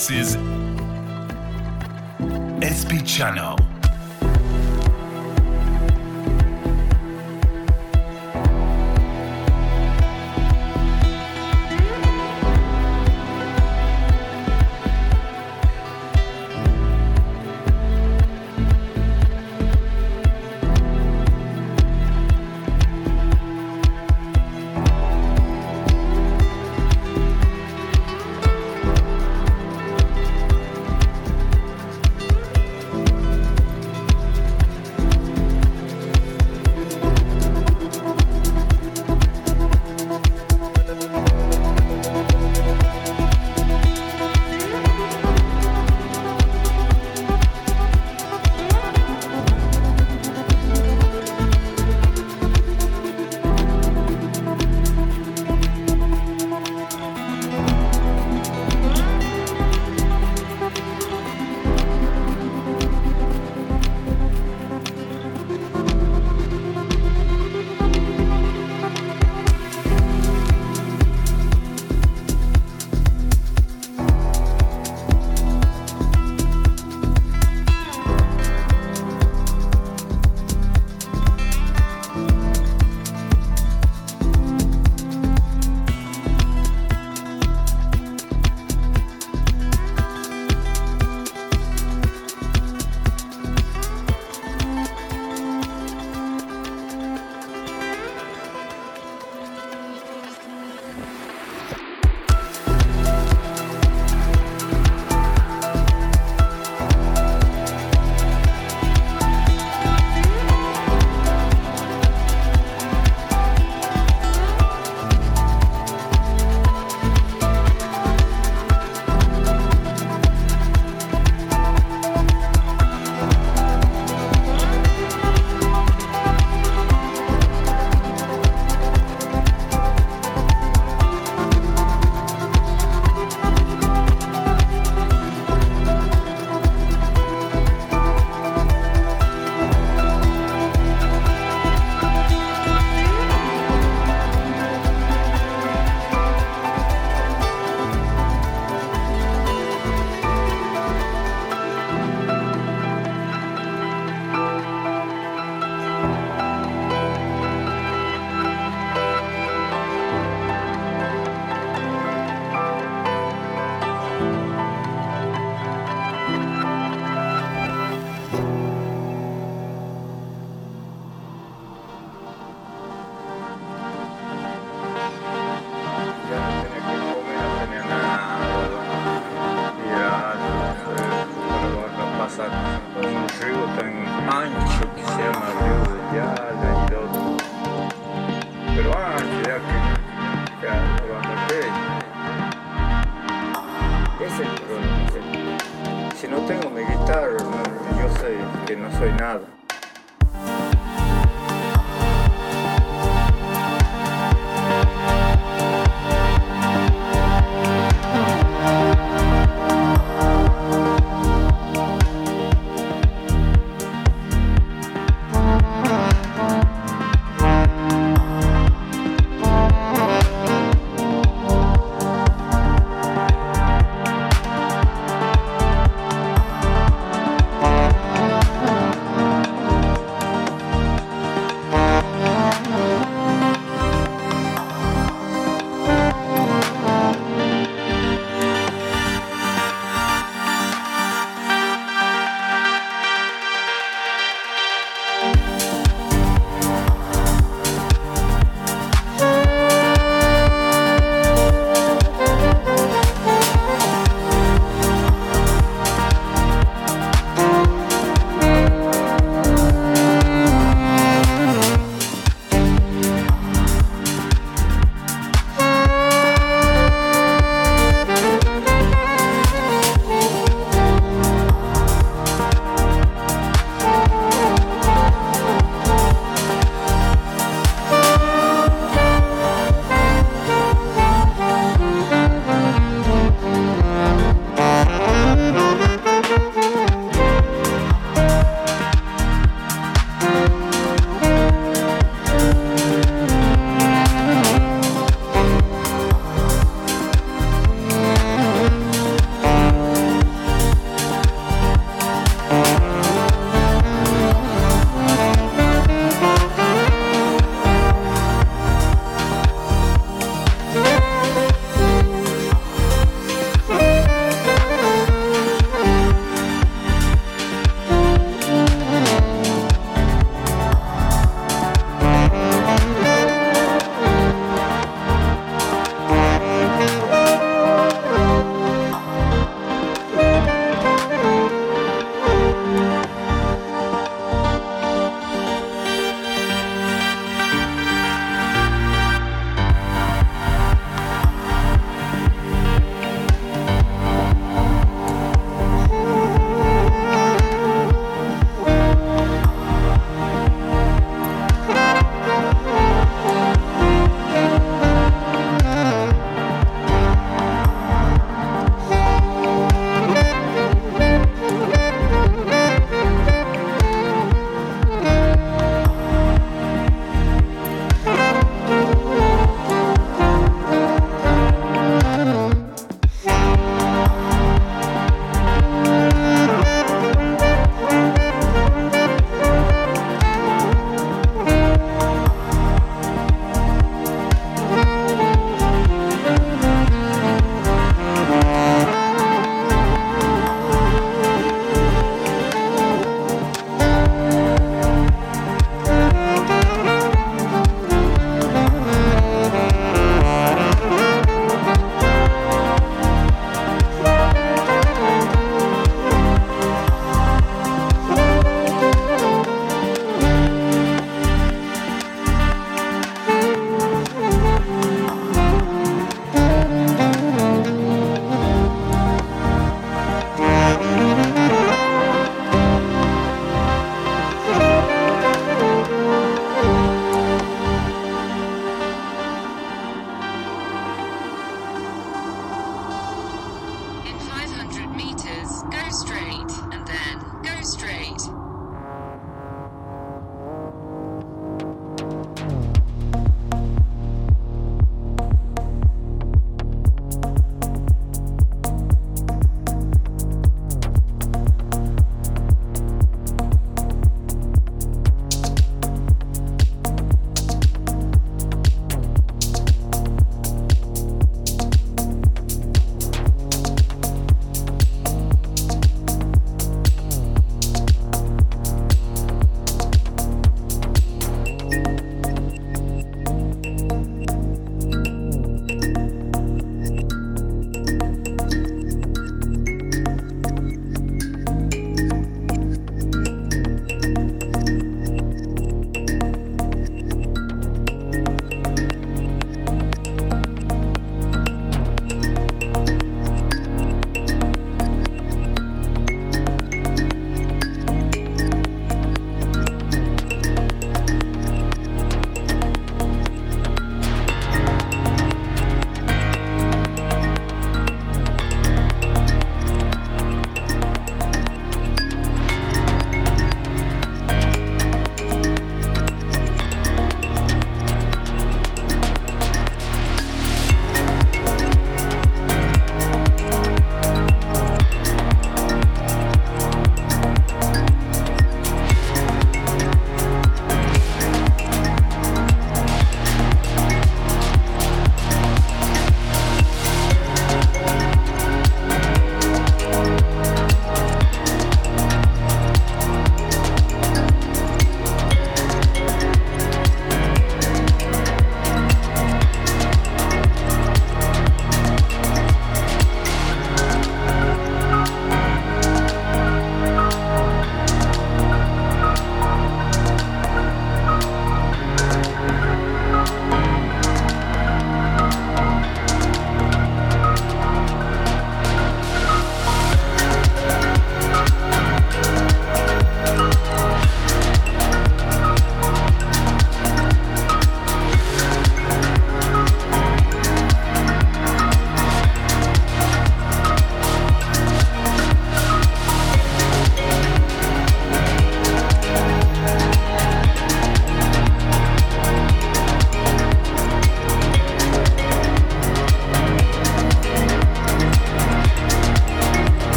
This is SP Channel.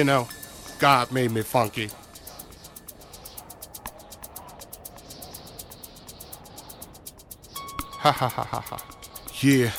You know, God made me funky. Ha ha ha ha ha. Yeah.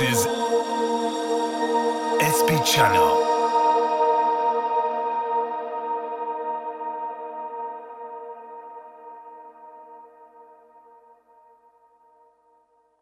Is.